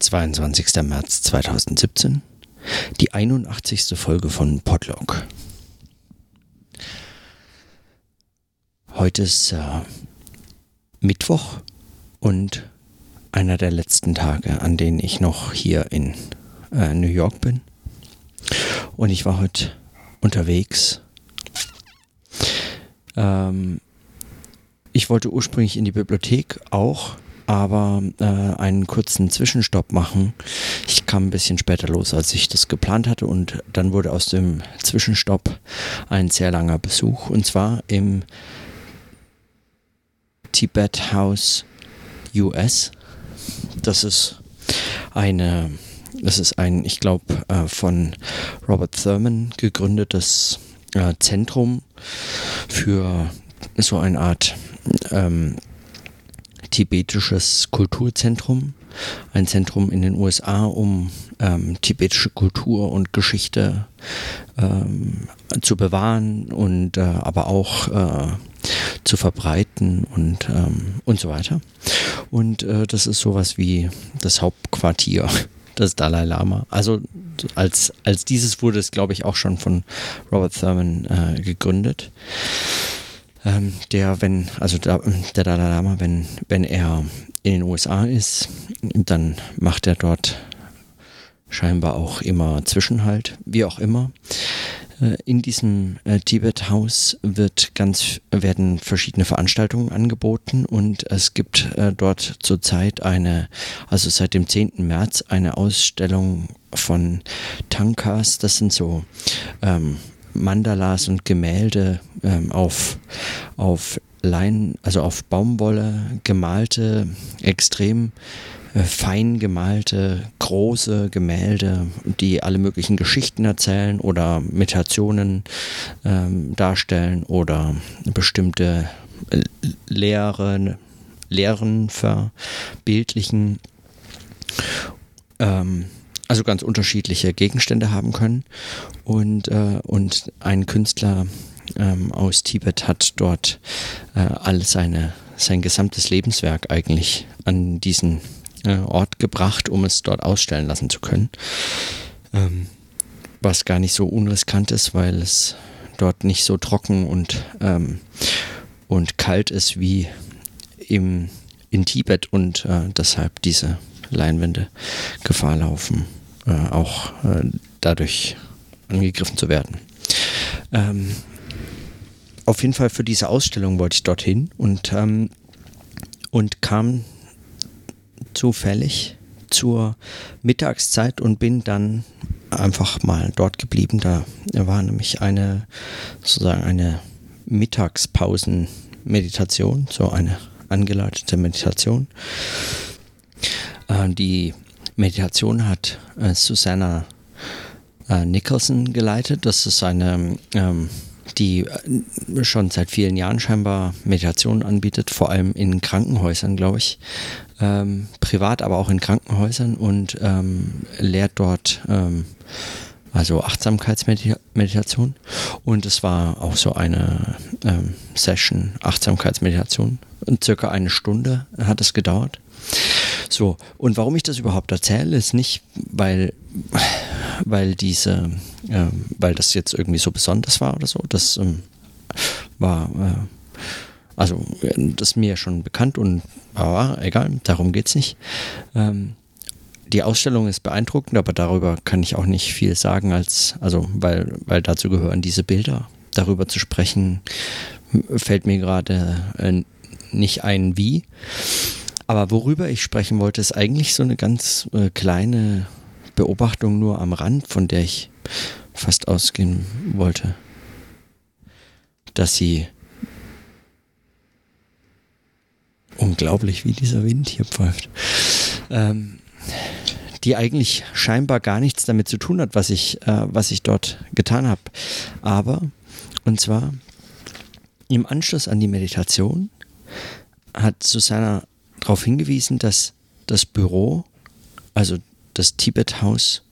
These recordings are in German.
22. März 2017, die 81. Folge von Podlog. Heute ist äh, Mittwoch und einer der letzten Tage, an denen ich noch hier in äh, New York bin. Und ich war heute unterwegs. Ähm, ich wollte ursprünglich in die Bibliothek auch, aber äh, einen kurzen Zwischenstopp machen. Ich kam ein bisschen später los, als ich das geplant hatte und dann wurde aus dem Zwischenstopp ein sehr langer Besuch und zwar im Tibet House US. Das ist eine, das ist ein, ich glaube, äh, von Robert Thurman gegründetes äh, Zentrum für so eine Art ähm, tibetisches Kulturzentrum, ein Zentrum in den USA, um ähm, tibetische Kultur und Geschichte ähm, zu bewahren und äh, aber auch äh, zu verbreiten und, ähm, und so weiter. Und äh, das ist sowas wie das Hauptquartier des Dalai Lama. Also als, als dieses wurde es, glaube ich, auch schon von Robert Thurman äh, gegründet ähm, der, wenn, also der, der Dalai Lama, wenn, wenn er in den USA ist, dann macht er dort scheinbar auch immer Zwischenhalt, wie auch immer. Äh, in diesem äh, Tibet Haus wird ganz, werden verschiedene Veranstaltungen angeboten und es gibt äh, dort zurzeit eine, also seit dem 10. März eine Ausstellung von Tankas. Das sind so ähm, Mandalas und Gemälde ähm, auf, auf Lein, also auf Baumwolle gemalte, extrem äh, fein gemalte, große Gemälde, die alle möglichen Geschichten erzählen oder Meditationen ähm, darstellen oder bestimmte äh, Lehren, Lehren verbildlichen. Ähm, also ganz unterschiedliche Gegenstände haben können. Und, äh, und ein Künstler ähm, aus Tibet hat dort äh, all seine, sein gesamtes Lebenswerk eigentlich an diesen äh, Ort gebracht, um es dort ausstellen lassen zu können. Ähm, was gar nicht so unriskant ist, weil es dort nicht so trocken und, ähm, und kalt ist wie im, in Tibet und äh, deshalb diese Leinwände Gefahr laufen, äh, auch äh, dadurch angegriffen zu werden. Ähm, auf jeden Fall für diese Ausstellung wollte ich dorthin und, ähm, und kam zufällig zur Mittagszeit und bin dann einfach mal dort geblieben. Da war nämlich eine sozusagen eine Mittagspausen-Meditation, so eine angeleitete Meditation. Äh, die Meditation hat äh, Susanna äh, Nicholson geleitet. Das ist eine, ähm, die äh, schon seit vielen Jahren scheinbar Meditation anbietet, vor allem in Krankenhäusern, glaube ich. Ähm, privat, aber auch in Krankenhäusern und ähm, lehrt dort ähm, also Achtsamkeitsmeditation. Und es war auch so eine ähm, Session, Achtsamkeitsmeditation. Und circa eine Stunde hat es gedauert. So, und warum ich das überhaupt erzähle, ist nicht, weil, weil diese, äh, weil das jetzt irgendwie so besonders war oder so. Das ähm, war, äh, also das ist mir schon bekannt und aber egal, darum geht es nicht. Ähm, die Ausstellung ist beeindruckend, aber darüber kann ich auch nicht viel sagen, als, also, weil, weil dazu gehören diese Bilder. Darüber zu sprechen, fällt mir gerade äh, nicht ein, wie. Aber worüber ich sprechen wollte, ist eigentlich so eine ganz äh, kleine Beobachtung nur am Rand, von der ich fast ausgehen wollte. Dass sie unglaublich, wie dieser Wind hier pfeift. Ähm, die eigentlich scheinbar gar nichts damit zu tun hat, was ich, äh, was ich dort getan habe. Aber, und zwar im Anschluss an die Meditation hat Susanna darauf hingewiesen, dass das Büro, also das Tibet House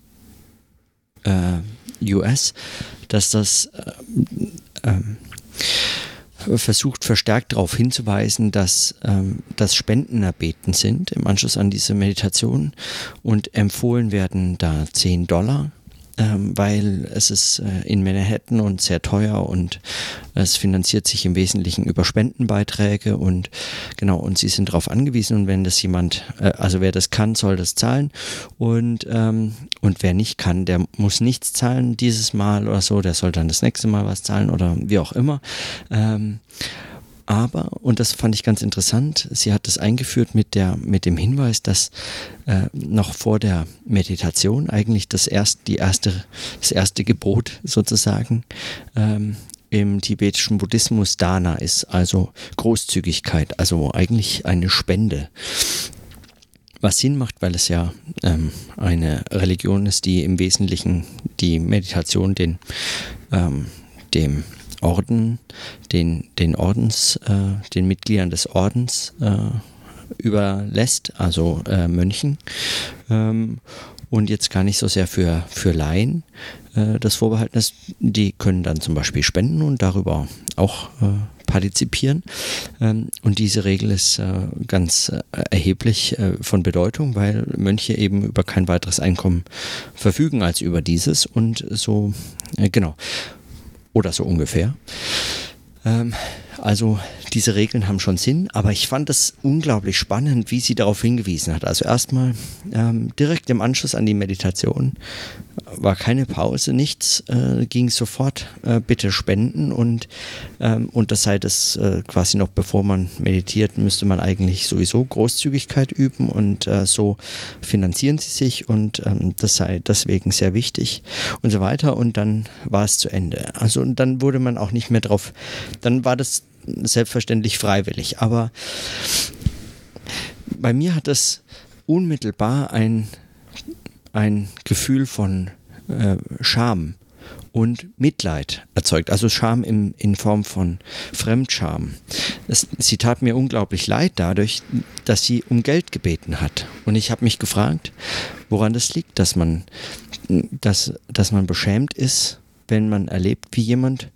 äh, US, dass das äh, äh, versucht verstärkt darauf hinzuweisen, dass ähm, das Spenden erbeten sind im Anschluss an diese Meditation und empfohlen werden da 10 Dollar ähm, weil es ist äh, in Manhattan und sehr teuer und es finanziert sich im Wesentlichen über Spendenbeiträge und genau, und sie sind darauf angewiesen und wenn das jemand, äh, also wer das kann, soll das zahlen und, ähm, und wer nicht kann, der muss nichts zahlen dieses Mal oder so, der soll dann das nächste Mal was zahlen oder wie auch immer. Ähm, aber, und das fand ich ganz interessant, sie hat das eingeführt mit, der, mit dem Hinweis, dass äh, noch vor der Meditation eigentlich das, erst, die erste, das erste Gebot sozusagen ähm, im tibetischen Buddhismus Dana ist, also Großzügigkeit, also eigentlich eine Spende. Was Sinn macht, weil es ja ähm, eine Religion ist, die im Wesentlichen die Meditation den, ähm, dem Orden, den, den Ordens, äh, den Mitgliedern des Ordens äh, überlässt, also äh, Mönchen. Ähm, und jetzt gar nicht so sehr für, für Laien äh, das vorbehalten ist. Die können dann zum Beispiel spenden und darüber auch äh, partizipieren. Ähm, und diese Regel ist äh, ganz äh, erheblich von Bedeutung, weil Mönche eben über kein weiteres Einkommen verfügen als über dieses. Und so, genau. Oder so ungefähr. Ähm, also diese Regeln haben schon Sinn, aber ich fand es unglaublich spannend, wie sie darauf hingewiesen hat. Also erstmal ähm, direkt im Anschluss an die Meditation war keine Pause, nichts, äh, ging sofort äh, bitte spenden und, ähm, und das sei das äh, quasi noch bevor man meditiert, müsste man eigentlich sowieso Großzügigkeit üben und äh, so finanzieren sie sich und ähm, das sei deswegen sehr wichtig und so weiter und dann war es zu Ende. Also und dann wurde man auch nicht mehr drauf, dann war das selbstverständlich freiwillig, aber bei mir hat das unmittelbar ein ein Gefühl von äh, Scham und Mitleid erzeugt, also Scham im, in Form von Fremdscham. Das, sie tat mir unglaublich leid dadurch, dass sie um Geld gebeten hat. Und ich habe mich gefragt, woran das liegt, dass man, dass, dass man beschämt ist, wenn man erlebt, wie jemand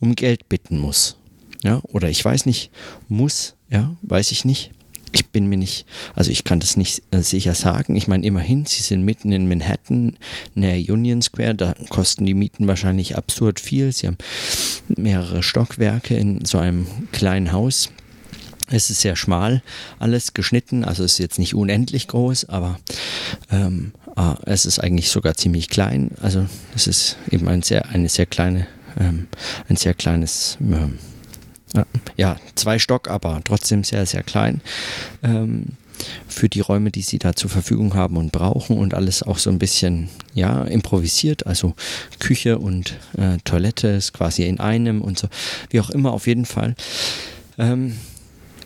um Geld bitten muss. Ja, oder ich weiß nicht, muss, ja, weiß ich nicht ich bin mir nicht, also ich kann das nicht äh, sicher sagen. Ich meine, immerhin, sie sind mitten in Manhattan, näher Union Square, da kosten die Mieten wahrscheinlich absurd viel. Sie haben mehrere Stockwerke in so einem kleinen Haus. Es ist sehr schmal, alles geschnitten, also es ist jetzt nicht unendlich groß, aber ähm, ah, es ist eigentlich sogar ziemlich klein. Also es ist eben ein sehr, eine sehr kleine, ähm, ein sehr kleines ähm, ja, zwei Stock, aber trotzdem sehr, sehr klein. Ähm, für die Räume, die sie da zur Verfügung haben und brauchen und alles auch so ein bisschen ja improvisiert, also Küche und äh, Toilette ist quasi in einem und so, wie auch immer auf jeden Fall. Ähm,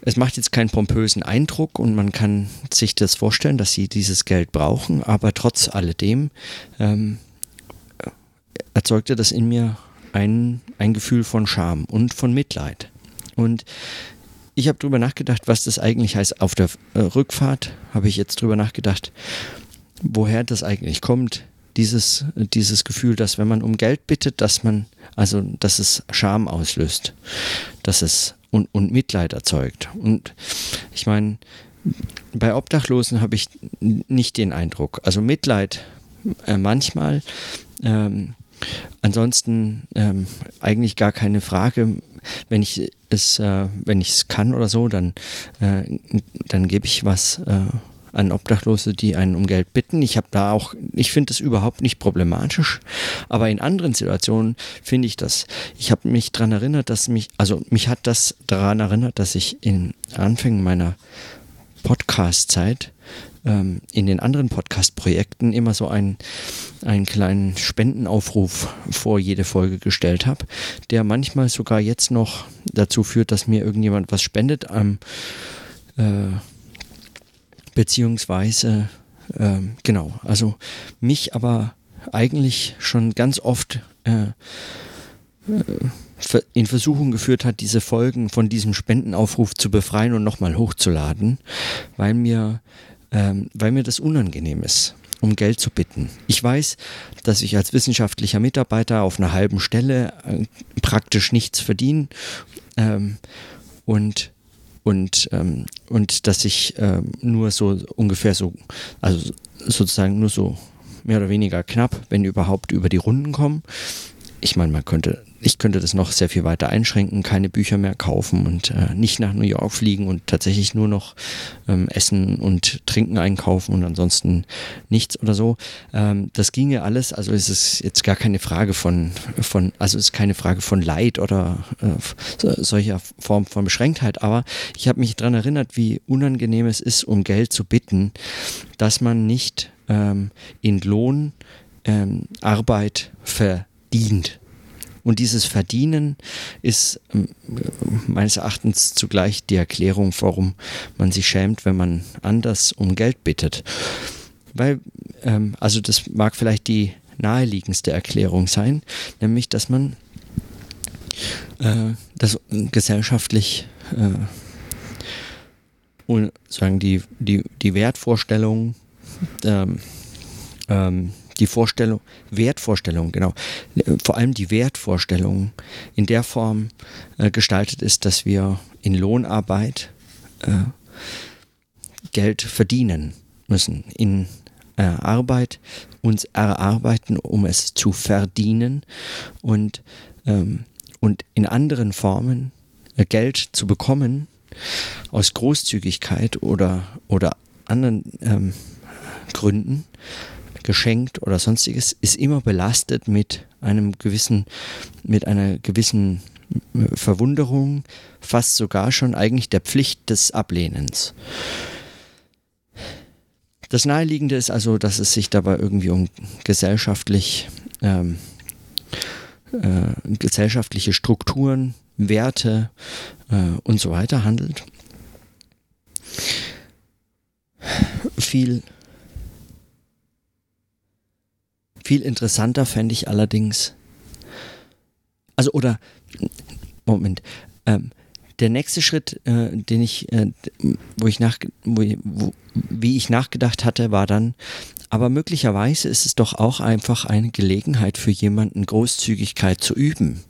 es macht jetzt keinen pompösen Eindruck und man kann sich das vorstellen, dass sie dieses Geld brauchen, aber trotz alledem ähm, erzeugte das in mir ein, ein Gefühl von Scham und von Mitleid. Und ich habe darüber nachgedacht, was das eigentlich heißt. Auf der äh, Rückfahrt habe ich jetzt darüber nachgedacht, woher das eigentlich kommt. Dieses, dieses Gefühl, dass wenn man um Geld bittet, dass man, also dass es Scham auslöst, dass es und, und Mitleid erzeugt. Und ich meine, bei Obdachlosen habe ich nicht den Eindruck. Also Mitleid äh, manchmal. Ähm, ansonsten ähm, eigentlich gar keine Frage wenn ich es, äh, wenn ich es kann oder so, dann, äh, dann gebe ich was äh, an Obdachlose, die einen um Geld bitten. Ich habe da auch, ich finde das überhaupt nicht problematisch, aber in anderen Situationen finde ich das. Ich habe mich daran erinnert, dass mich, also mich hat das daran erinnert, dass ich in Anfängen meiner Podcast-Zeit ähm, in den anderen Podcast-Projekten immer so einen, einen kleinen Spendenaufruf vor jede Folge gestellt habe, der manchmal sogar jetzt noch dazu führt, dass mir irgendjemand was spendet, ähm, äh, beziehungsweise äh, genau, also mich aber eigentlich schon ganz oft äh, äh, in Versuchung geführt hat, diese Folgen von diesem Spendenaufruf zu befreien und nochmal hochzuladen, weil mir ähm, weil mir das unangenehm ist um Geld zu bitten. Ich weiß, dass ich als wissenschaftlicher Mitarbeiter auf einer halben Stelle äh, praktisch nichts verdiene ähm, und und ähm, und dass ich ähm, nur so ungefähr so also sozusagen nur so mehr oder weniger knapp, wenn überhaupt über die Runden kommen. Ich meine, man könnte ich könnte das noch sehr viel weiter einschränken, keine Bücher mehr kaufen und äh, nicht nach New York fliegen und tatsächlich nur noch ähm, Essen und Trinken einkaufen und ansonsten nichts oder so. Ähm, das ginge alles, also es ist jetzt gar keine Frage von, von also es ist keine Frage von Leid oder äh, solcher Form von Beschränktheit, aber ich habe mich daran erinnert, wie unangenehm es ist, um Geld zu bitten, dass man nicht ähm, in Lohn ähm, Arbeit verdient. Und dieses Verdienen ist ähm, meines Erachtens zugleich die Erklärung, warum man sich schämt, wenn man anders um Geld bittet. Weil, ähm, also das mag vielleicht die naheliegendste Erklärung sein, nämlich dass man äh, das gesellschaftlich äh, und sagen die, die, die Wertvorstellung ähm, ähm, die Vorstellung, Wertvorstellung, genau, vor allem die Wertvorstellung in der Form äh, gestaltet ist, dass wir in Lohnarbeit äh, Geld verdienen müssen, in äh, Arbeit uns erarbeiten, um es zu verdienen und, ähm, und in anderen Formen äh, Geld zu bekommen aus Großzügigkeit oder, oder anderen ähm, Gründen geschenkt oder sonstiges, ist immer belastet mit einem gewissen, mit einer gewissen äh, Verwunderung, fast sogar schon eigentlich der Pflicht des Ablehnens. Das Naheliegende ist also, dass es sich dabei irgendwie um gesellschaftlich, ähm, äh, gesellschaftliche Strukturen, Werte äh, und so weiter handelt. Viel Viel interessanter fände ich allerdings, also oder, Moment, ähm, der nächste Schritt, äh, den ich, äh, wo ich nach, wo, wo, wie ich nachgedacht hatte, war dann, aber möglicherweise ist es doch auch einfach eine Gelegenheit für jemanden Großzügigkeit zu üben.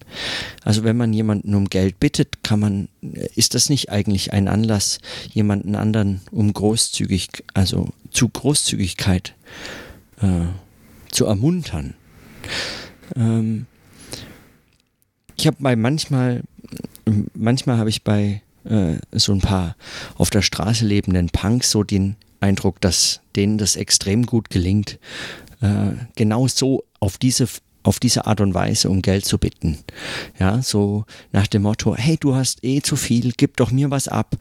Also wenn man jemanden um Geld bittet, kann man, ist das nicht eigentlich ein Anlass, jemanden anderen um großzügig, also zu Großzügigkeit äh, zu ermuntern. Ähm, ich habe bei manchmal, manchmal habe ich bei äh, so ein paar auf der Straße lebenden Punks so den Eindruck, dass denen das extrem gut gelingt, äh, genau so auf diese auf diese Art und Weise um Geld zu bitten. Ja, so nach dem Motto, hey, du hast eh zu viel, gib doch mir was ab.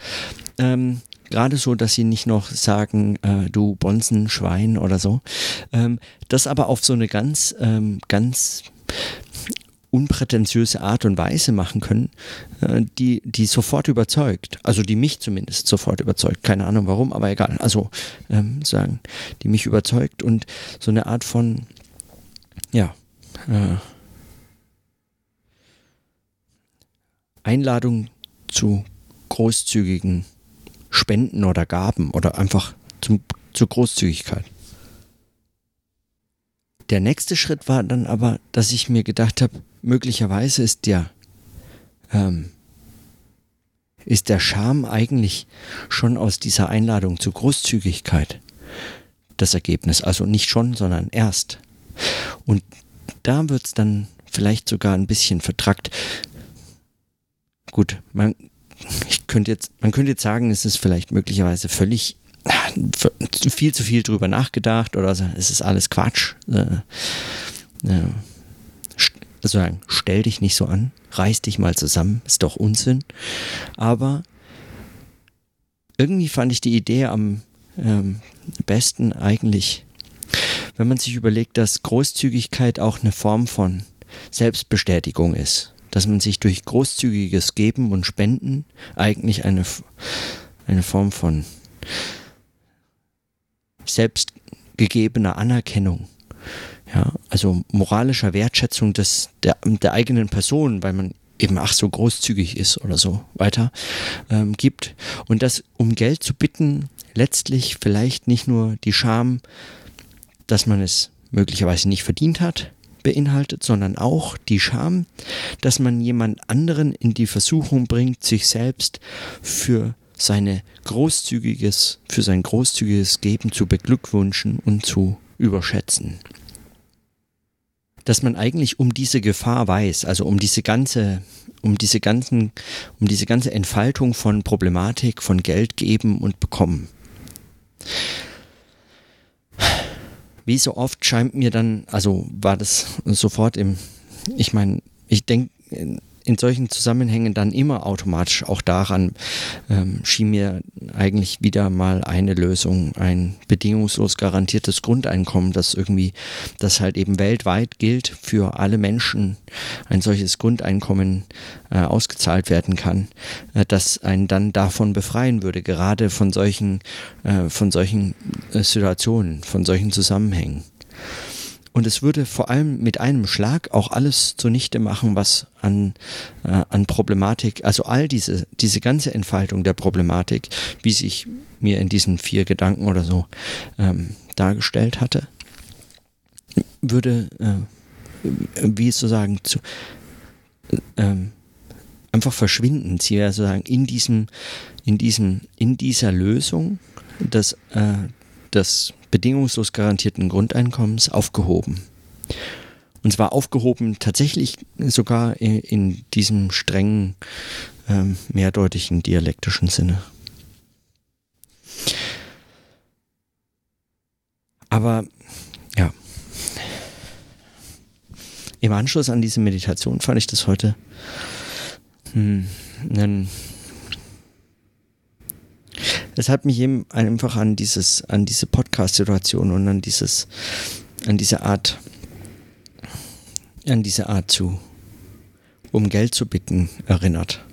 Ähm, Gerade so, dass sie nicht noch sagen, äh, du Bonzenschwein oder so. Ähm, das aber auf so eine ganz, ähm, ganz unprätentiöse Art und Weise machen können, äh, die, die sofort überzeugt. Also die mich zumindest sofort überzeugt. Keine Ahnung warum, aber egal. Also ähm, sagen, die mich überzeugt und so eine Art von, ja, äh, Einladung zu großzügigen Spenden oder Gaben oder einfach zum, zur Großzügigkeit. Der nächste Schritt war dann aber, dass ich mir gedacht habe, möglicherweise ist der, ähm, ist der Charme eigentlich schon aus dieser Einladung zur Großzügigkeit das Ergebnis. Also nicht schon, sondern erst. Und da wird es dann vielleicht sogar ein bisschen vertrackt. Gut, man ich könnte jetzt, man könnte jetzt sagen, es ist vielleicht möglicherweise völlig viel zu viel drüber nachgedacht oder es ist alles Quatsch. Äh, äh, sagen, stell dich nicht so an, reiß dich mal zusammen, ist doch Unsinn. Aber irgendwie fand ich die Idee am ähm, besten eigentlich, wenn man sich überlegt, dass Großzügigkeit auch eine Form von Selbstbestätigung ist dass man sich durch großzügiges Geben und Spenden eigentlich eine, eine Form von selbstgegebener Anerkennung, ja, also moralischer Wertschätzung des, der, der eigenen Person, weil man eben ach so großzügig ist oder so weiter ähm, gibt. Und das, um Geld zu bitten, letztlich vielleicht nicht nur die Scham, dass man es möglicherweise nicht verdient hat, beinhaltet, sondern auch die Scham, dass man jemand anderen in die Versuchung bringt, sich selbst für seine großzügiges, für sein großzügiges Geben zu beglückwünschen und zu überschätzen. Dass man eigentlich um diese Gefahr weiß, also um diese ganze, um diese ganzen, um diese ganze Entfaltung von Problematik, von Geld geben und bekommen. Wie so oft scheint mir dann, also war das sofort im, ich meine, ich denke, in solchen Zusammenhängen dann immer automatisch auch daran ähm, schien mir eigentlich wieder mal eine Lösung, ein bedingungslos garantiertes Grundeinkommen, das irgendwie, das halt eben weltweit gilt für alle Menschen, ein solches Grundeinkommen äh, ausgezahlt werden kann, äh, das einen dann davon befreien würde, gerade von solchen, äh, von solchen äh, Situationen, von solchen Zusammenhängen. Und es würde vor allem mit einem Schlag auch alles zunichte machen, was an, äh, an Problematik, also all diese, diese ganze Entfaltung der Problematik, wie sich mir in diesen vier Gedanken oder so ähm, dargestellt hatte, würde, äh, wie sozusagen zu, äh, einfach verschwinden. Sie wäre sozusagen in diesem, in diesem, in dieser Lösung, dass, äh, das bedingungslos garantierten Grundeinkommens aufgehoben. Und zwar aufgehoben tatsächlich sogar in, in diesem strengen, ähm, mehrdeutigen dialektischen Sinne. Aber ja, im Anschluss an diese Meditation fand ich das heute hm, einen es hat mich eben einfach an dieses, an diese Podcast-Situation und an dieses, an diese Art, an diese Art zu, um Geld zu bitten, erinnert.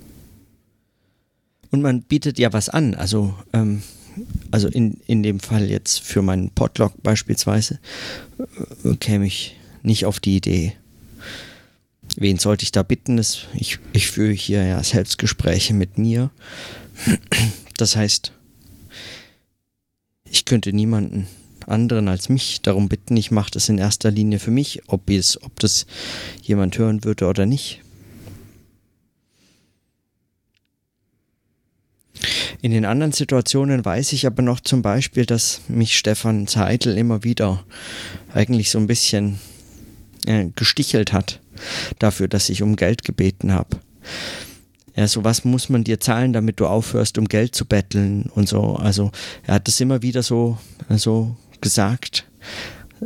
Und man bietet ja was an, also, ähm, also in, in dem Fall jetzt für meinen Podlog beispielsweise, äh, käme ich nicht auf die Idee, wen sollte ich da bitten? ich, ich führe hier ja Selbstgespräche mit mir. Das heißt, ich könnte niemanden anderen als mich darum bitten. Ich mache das in erster Linie für mich, ob, es, ob das jemand hören würde oder nicht. In den anderen Situationen weiß ich aber noch zum Beispiel, dass mich Stefan Zeitl immer wieder eigentlich so ein bisschen äh, gestichelt hat dafür, dass ich um Geld gebeten habe ja, so was muss man dir zahlen, damit du aufhörst, um Geld zu betteln und so. Also er hat das immer wieder so, so gesagt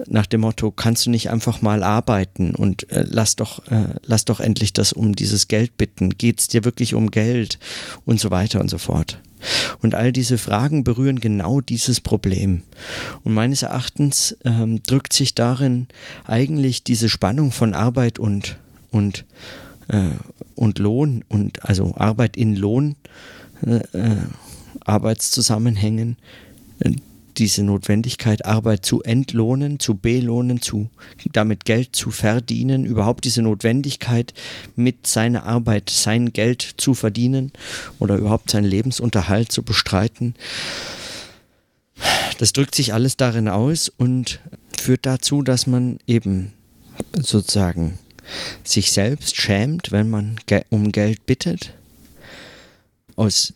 nach dem Motto, kannst du nicht einfach mal arbeiten und äh, lass doch, äh, lass doch endlich das um dieses Geld bitten. Geht es dir wirklich um Geld und so weiter und so fort. Und all diese Fragen berühren genau dieses Problem. Und meines Erachtens ähm, drückt sich darin eigentlich diese Spannung von Arbeit und, und und Lohn und also Arbeit in Lohn, äh, äh Arbeitszusammenhängen, äh, diese Notwendigkeit, Arbeit zu entlohnen, zu belohnen, zu damit Geld zu verdienen, überhaupt diese Notwendigkeit, mit seiner Arbeit sein Geld zu verdienen oder überhaupt seinen Lebensunterhalt zu bestreiten. Das drückt sich alles darin aus und führt dazu, dass man eben sozusagen sich selbst schämt, wenn man um Geld bittet, aus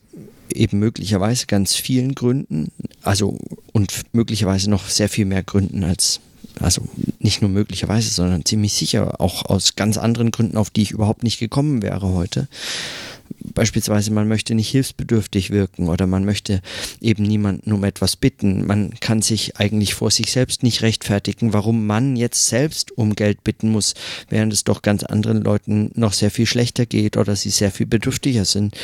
eben möglicherweise ganz vielen Gründen, also und möglicherweise noch sehr viel mehr Gründen als, also nicht nur möglicherweise, sondern ziemlich sicher auch aus ganz anderen Gründen, auf die ich überhaupt nicht gekommen wäre heute beispielsweise man möchte nicht hilfsbedürftig wirken oder man möchte eben niemanden um etwas bitten. Man kann sich eigentlich vor sich selbst nicht rechtfertigen, warum man jetzt selbst um Geld bitten muss, während es doch ganz anderen Leuten noch sehr viel schlechter geht oder sie sehr viel bedürftiger sind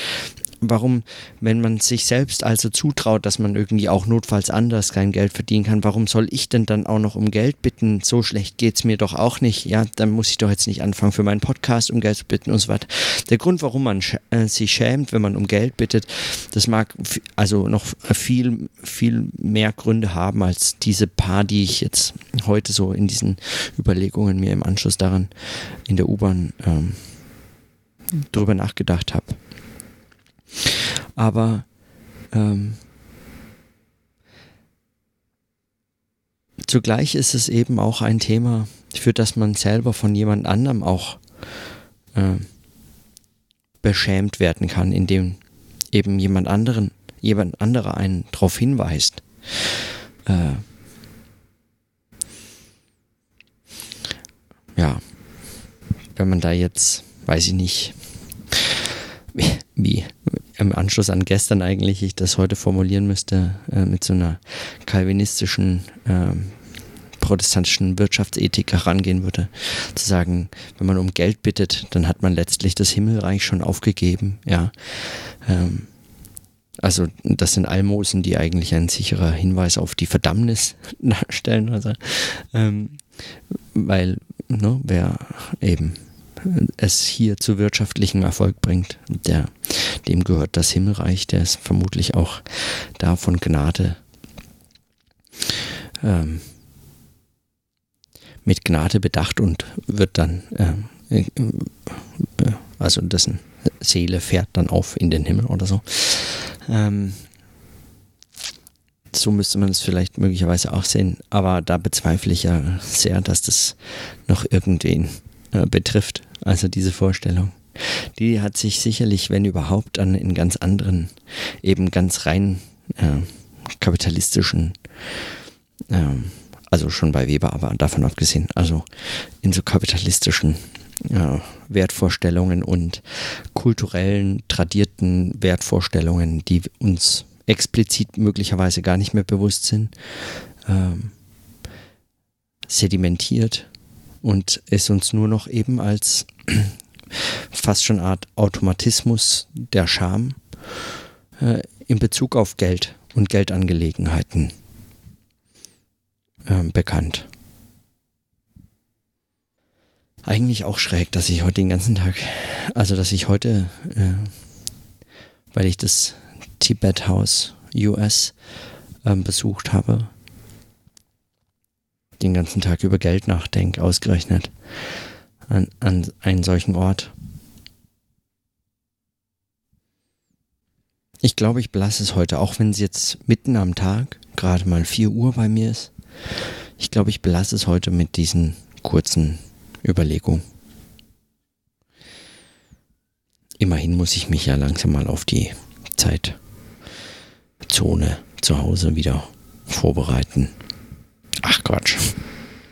warum, wenn man sich selbst also zutraut, dass man irgendwie auch notfalls anders kein Geld verdienen kann, warum soll ich denn dann auch noch um Geld bitten? So schlecht geht es mir doch auch nicht. Ja, dann muss ich doch jetzt nicht anfangen, für meinen Podcast um Geld zu bitten und so weiter. Der Grund, warum man äh, sich schämt, wenn man um Geld bittet, das mag also noch viel, viel mehr Gründe haben als diese paar, die ich jetzt heute so in diesen Überlegungen mir im Anschluss daran in der U-Bahn ähm, drüber nachgedacht habe. Aber ähm, zugleich ist es eben auch ein Thema, für das man selber von jemand anderem auch äh, beschämt werden kann, indem eben jemand anderen, jemand anderer einen darauf hinweist. Äh, ja, wenn man da jetzt, weiß ich nicht, wie, wie im Anschluss an gestern eigentlich ich das heute formulieren müsste, äh, mit so einer kalvinistischen äh, protestantischen Wirtschaftsethik herangehen würde, zu sagen, wenn man um Geld bittet, dann hat man letztlich das Himmelreich schon aufgegeben, ja. Ähm, also das sind Almosen, die eigentlich ein sicherer Hinweis auf die Verdammnis darstellen, also, ähm, weil ne, wer eben es hier zu wirtschaftlichem Erfolg bringt, der, dem gehört das Himmelreich, der ist vermutlich auch da von Gnade ähm, mit Gnade bedacht und wird dann, ähm, äh, also dessen Seele fährt dann auf in den Himmel oder so. Ähm, so müsste man es vielleicht möglicherweise auch sehen, aber da bezweifle ich ja sehr, dass das noch irgendwen äh, betrifft. Also diese Vorstellung. Die hat sich sicherlich, wenn überhaupt, an in ganz anderen, eben ganz rein äh, kapitalistischen, äh, also schon bei Weber, aber davon abgesehen, also in so kapitalistischen äh, Wertvorstellungen und kulturellen, tradierten Wertvorstellungen, die uns explizit möglicherweise gar nicht mehr bewusst sind, ähm, sedimentiert und es uns nur noch eben als fast schon eine Art Automatismus der Scham äh, in Bezug auf Geld und Geldangelegenheiten äh, bekannt. Eigentlich auch schräg, dass ich heute den ganzen Tag, also dass ich heute, äh, weil ich das Tibet House US ähm, besucht habe, den ganzen Tag über Geld nachdenke, ausgerechnet an, an einen solchen Ort. Ich glaube, ich belasse es heute, auch wenn es jetzt mitten am Tag, gerade mal 4 Uhr bei mir ist. Ich glaube, ich belasse es heute mit diesen kurzen Überlegungen. Immerhin muss ich mich ja langsam mal auf die Zeitzone zu Hause wieder vorbereiten. Ach Quatsch.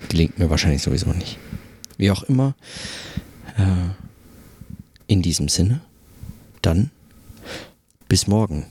Gelingt mir wahrscheinlich sowieso nicht. Wie auch immer. Äh, in diesem Sinne. Dann bis morgen.